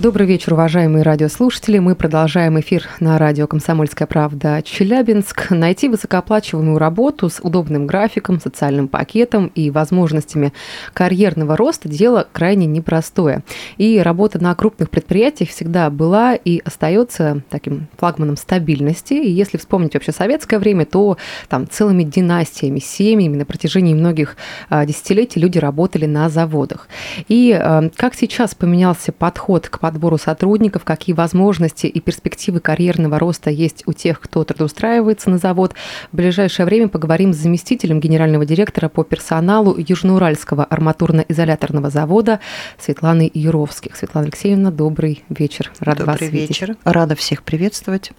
Добрый вечер, уважаемые радиослушатели. Мы продолжаем эфир на радио «Комсомольская правда» Челябинск. Найти высокооплачиваемую работу с удобным графиком, социальным пакетом и возможностями карьерного роста – дело крайне непростое. И работа на крупных предприятиях всегда была и остается таким флагманом стабильности. И если вспомнить вообще советское время, то там целыми династиями, семьями на протяжении многих а, десятилетий люди работали на заводах. И а, как сейчас поменялся подход к подбору сотрудников, какие возможности и перспективы карьерного роста есть у тех, кто трудоустраивается на завод. В ближайшее время поговорим с заместителем генерального директора по персоналу Южноуральского арматурно-изоляторного завода Светланой Юровских. Светлана Алексеевна, добрый вечер. Рада добрый вас вечер. Видеть. Рада всех приветствовать.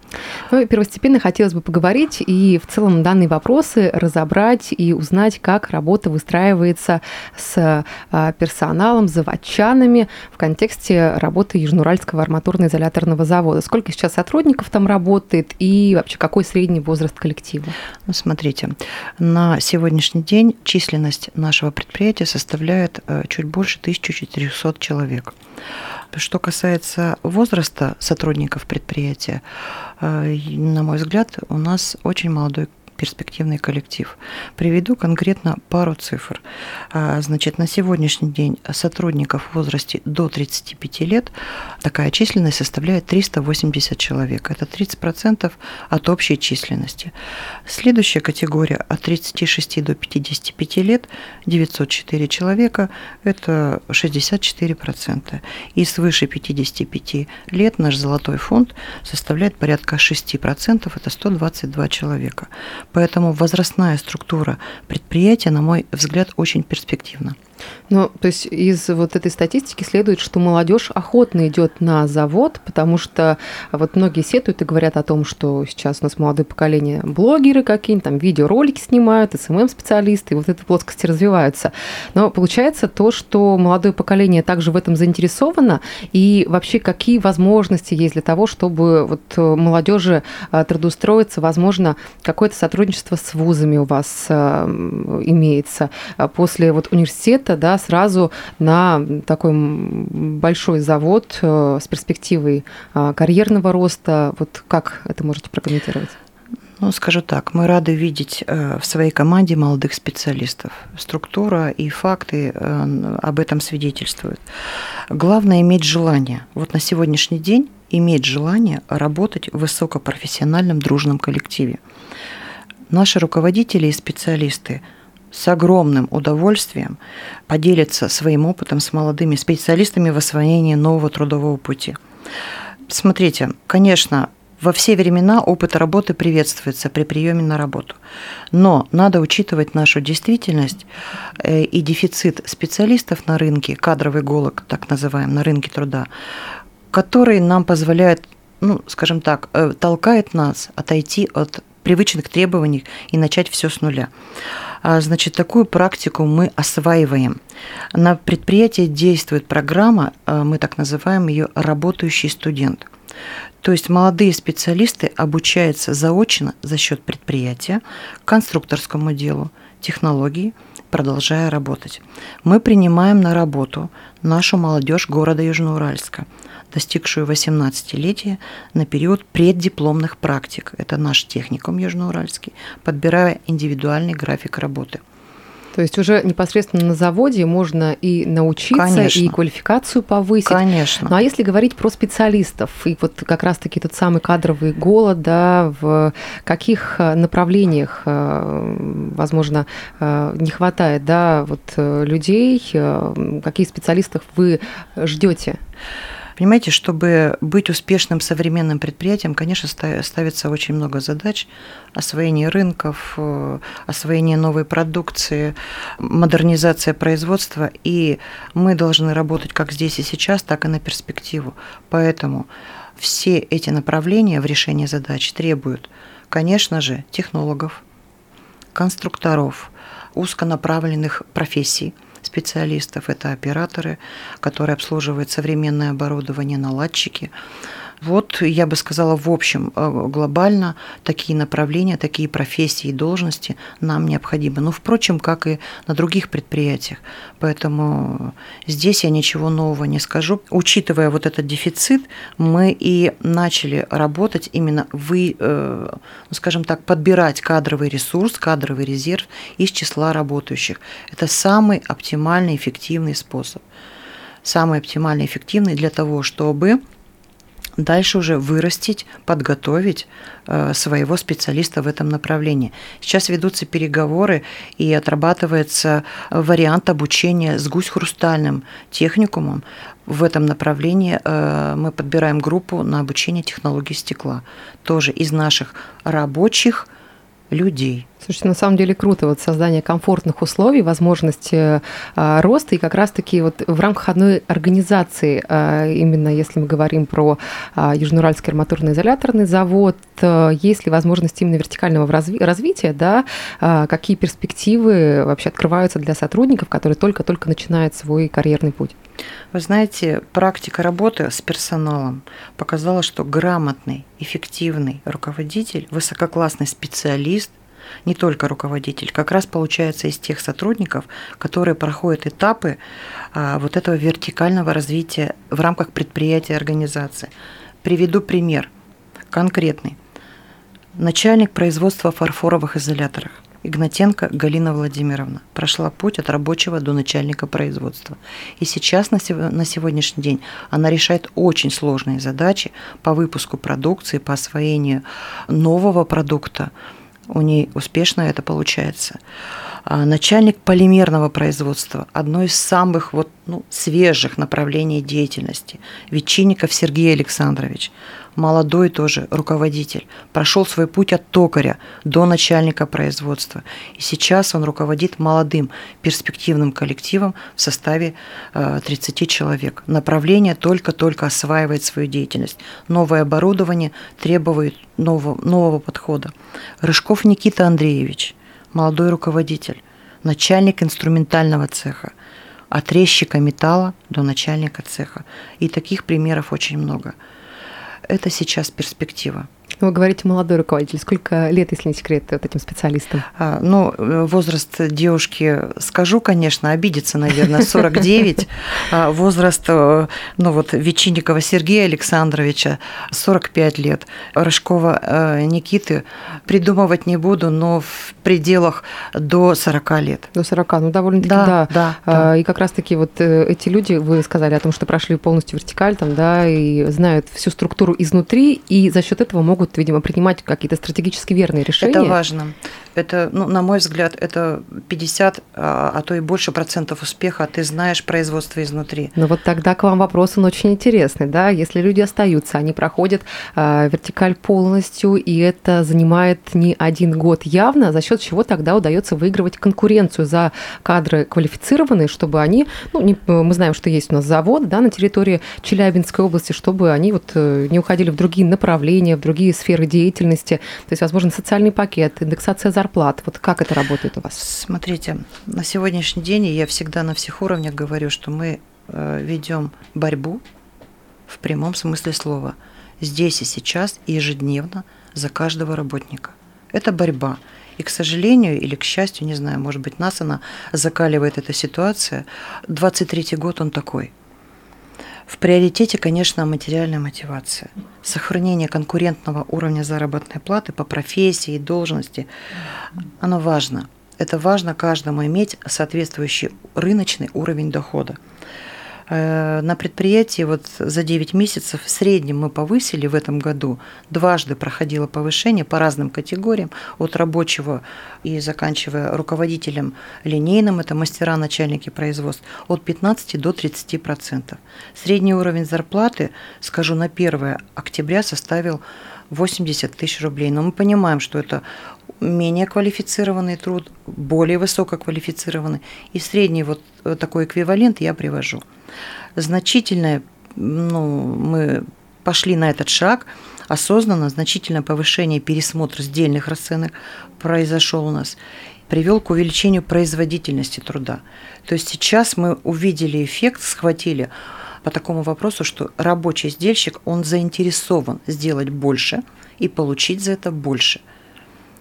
Ну, первостепенно хотелось бы поговорить и в целом данные вопросы разобрать и узнать, как работа выстраивается с а, персоналом, заводчанами в контексте работы Южноуральского арматурно-изоляторного завода. Сколько сейчас сотрудников там работает и вообще какой средний возраст коллектива? Ну, смотрите, на сегодняшний день численность нашего предприятия составляет э, чуть больше 1400 человек. Что касается возраста сотрудников предприятия, э, на мой взгляд, у нас очень молодой перспективный коллектив. Приведу конкретно пару цифр. А, значит, на сегодняшний день сотрудников в возрасте до 35 лет такая численность составляет 380 человек. Это 30% от общей численности. Следующая категория от 36 до 55 лет 904 человека. Это 64%. И свыше 55 лет наш золотой фонд составляет порядка 6%. Это 122 человека. Поэтому возрастная структура предприятия, на мой взгляд, очень перспективна. Ну, то есть из вот этой статистики следует, что молодежь охотно идет на завод, потому что вот многие сетуют и говорят о том, что сейчас у нас молодое поколение блогеры какие-нибудь, там видеоролики снимают, СММ-специалисты, и вот эти плоскости развиваются. Но получается то, что молодое поколение также в этом заинтересовано, и вообще какие возможности есть для того, чтобы вот молодежи а, трудоустроиться, возможно, какое-то сотрудничество с вузами у вас а, имеется после вот университета, это да, сразу на такой большой завод э, с перспективой а, карьерного роста. Вот как это можете прокомментировать? Ну, скажу так, мы рады видеть э, в своей команде молодых специалистов. Структура и факты э, об этом свидетельствуют. Главное иметь желание. Вот на сегодняшний день иметь желание работать в высокопрофессиональном дружном коллективе. Наши руководители и специалисты – с огромным удовольствием поделиться своим опытом с молодыми специалистами в освоении нового трудового пути. Смотрите, конечно, во все времена опыт работы приветствуется при приеме на работу. Но надо учитывать нашу действительность э, и дефицит специалистов на рынке, кадровый голод, так называемый, на рынке труда, который нам позволяет, ну, скажем так, э, толкает нас отойти от привычных требований и начать все с нуля. А, значит, такую практику мы осваиваем. На предприятии действует программа, а, мы так называем ее «работающий студент». То есть молодые специалисты обучаются заочно за счет предприятия конструкторскому делу, технологии, продолжая работать. Мы принимаем на работу нашу молодежь города Южноуральска – достигшую 18-летия на период преддипломных практик. Это наш техникум Южноуральский, подбирая индивидуальный график работы. То есть уже непосредственно на заводе можно и научиться, Конечно. и квалификацию повысить. Конечно. Ну а если говорить про специалистов, и вот как раз-таки тот самый кадровый голод, да, в каких э, направлениях, э, возможно, э, не хватает, да, вот людей, какие специалистов вы ждете? Понимаете, чтобы быть успешным современным предприятием, конечно, ставится очень много задач. Освоение рынков, э, освоение новой продукции, модернизация производства. И мы должны работать как здесь и сейчас, так и на перспективу. Поэтому все эти направления в решении задач требуют, конечно же, технологов, конструкторов, узконаправленных профессий – специалистов. Это операторы, которые обслуживают современное оборудование, наладчики. Вот, я бы сказала, в общем, э, глобально такие направления, такие профессии и должности нам необходимы. Ну, впрочем, как и на других предприятиях. Поэтому здесь я ничего нового не скажу. Учитывая вот этот дефицит, мы и начали работать именно, вы, э, ну, скажем так, подбирать кадровый ресурс, кадровый резерв из числа работающих. Это самый оптимальный, эффективный способ. Самый оптимальный, эффективный для того, чтобы дальше уже вырастить, подготовить э, своего специалиста в этом направлении. Сейчас ведутся переговоры и отрабатывается вариант обучения с гусь-хрустальным техникумом. В этом направлении э, мы подбираем группу на обучение технологии стекла. Тоже из наших рабочих людей. Слушайте, на самом деле круто, вот создание комфортных условий, возможности э, роста, и как раз-таки вот в рамках одной организации, э, именно если мы говорим про э, Южноуральский арматурно-изоляторный завод, э, есть ли возможность именно вертикального разви- развития, да, э, какие перспективы вообще открываются для сотрудников, которые только-только начинают свой карьерный путь? Вы знаете, практика работы с персоналом показала, что грамотный, эффективный руководитель, высококлассный специалист не только руководитель, как раз получается из тех сотрудников, которые проходят этапы а, вот этого вертикального развития в рамках предприятия организации. Приведу пример конкретный. Начальник производства фарфоровых изоляторов – Игнатенко Галина Владимировна прошла путь от рабочего до начальника производства. И сейчас на сегодняшний день она решает очень сложные задачи по выпуску продукции, по освоению нового продукта. У нее успешно это получается. А начальник полимерного производства, одно из самых вот, ну, свежих направлений деятельности, Ветчинников Сергей Александрович – молодой тоже руководитель, прошел свой путь от токаря до начальника производства. И сейчас он руководит молодым перспективным коллективом в составе 30 э, человек. Направление только-только осваивает свою деятельность. Новое оборудование требует нового, нового подхода. Рыжков Никита Андреевич, молодой руководитель, начальник инструментального цеха, от резчика металла до начальника цеха. И таких примеров очень много это сейчас перспектива. Вы говорите молодой руководитель. Сколько лет, если не секрет, вот этим специалистам? А, ну, возраст девушки, скажу, конечно, обидится, наверное, 49. А возраст, э, ну вот, Вечинникова Сергея Александровича 45 лет. Рыжкова э, Никиты придумывать не буду, но в пределах до 40 лет. До 40, ну довольно-таки, да. да. да, да. И как раз-таки вот э, эти люди, вы сказали о том, что прошли полностью вертикаль, там, да, и знают всю структуру изнутри, и за счет этого могут могут, видимо, принимать какие-то стратегически верные решения. Это важно. Это, ну, на мой взгляд, это 50, а, а то и больше процентов успеха, ты знаешь производство изнутри. Ну вот тогда к вам вопрос, он очень интересный, да, если люди остаются, они проходят э, вертикаль полностью, и это занимает не один год явно, за счет чего тогда удается выигрывать конкуренцию за кадры квалифицированные, чтобы они, ну, не, мы знаем, что есть у нас завод, да, на территории Челябинской области, чтобы они вот э, не уходили в другие направления, в другие сферы деятельности, то есть, возможно, социальный пакет, индексация зарплат. Вот как это работает у вас? Смотрите, на сегодняшний день я всегда на всех уровнях говорю, что мы э, ведем борьбу в прямом смысле слова здесь и сейчас и ежедневно за каждого работника. Это борьба. И, к сожалению, или к счастью, не знаю, может быть, нас она закаливает эта ситуация. 23-й год он такой – в приоритете, конечно, материальная мотивация. Сохранение конкурентного уровня заработной платы по профессии и должности, оно важно. Это важно каждому иметь соответствующий рыночный уровень дохода. Э, на предприятии вот за 9 месяцев в среднем мы повысили в этом году, дважды проходило повышение по разным категориям, от рабочего и заканчивая руководителем линейным, это мастера, начальники производств, от 15 до 30 процентов. Средний уровень зарплаты, скажу, на 1 октября составил 80 тысяч рублей. Но мы понимаем, что это менее квалифицированный труд, более высококвалифицированный. И средний вот такой эквивалент я привожу значительное, ну, мы пошли на этот шаг, осознанно значительное повышение пересмотр сдельных расценок произошел у нас, привел к увеличению производительности труда. То есть сейчас мы увидели эффект, схватили по такому вопросу, что рабочий сдельщик, он заинтересован сделать больше и получить за это больше.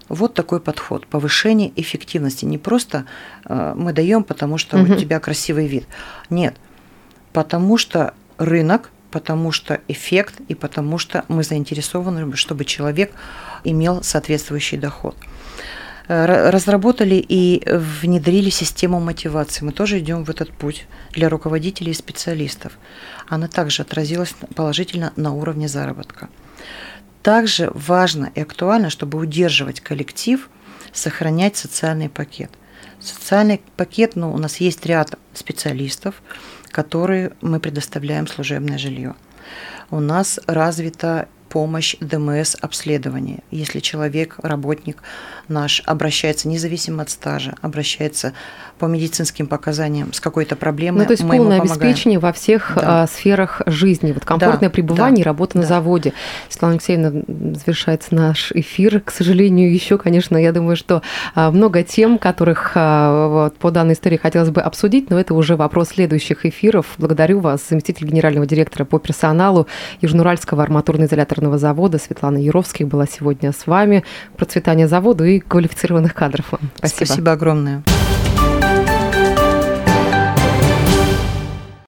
Вот такой подход, повышение эффективности. Не просто э, мы даем, потому что угу. у тебя красивый вид. Нет, потому что рынок, потому что эффект и потому что мы заинтересованы, чтобы человек имел соответствующий доход. Э, разработали и внедрили систему мотивации. Мы тоже идем в этот путь для руководителей и специалистов. Она также отразилась положительно на уровне заработка. Также важно и актуально, чтобы удерживать коллектив, сохранять социальный пакет. Социальный пакет, ну, у нас есть ряд специалистов, которые мы предоставляем служебное жилье. У нас развита помощь ДМС обследования. Если человек, работник наш обращается независимо от стажа, обращается по медицинским показаниям с какой-то проблемой, ну, то есть мы полное обеспечение во всех да. А, сферах жизни, вот комфортное да, пребывание да, работа да. на заводе. Светлана Алексеевна, завершается наш эфир. К сожалению, еще, конечно, я думаю, что а, много тем, которых а, вот, по данной истории хотелось бы обсудить, но это уже вопрос следующих эфиров. Благодарю вас, заместитель генерального директора по персоналу Южноуральского арматурно-изоляторного завода Светлана Яровских была сегодня с вами. Процветание завода и квалифицированных кадров. Спасибо. Спасибо огромное.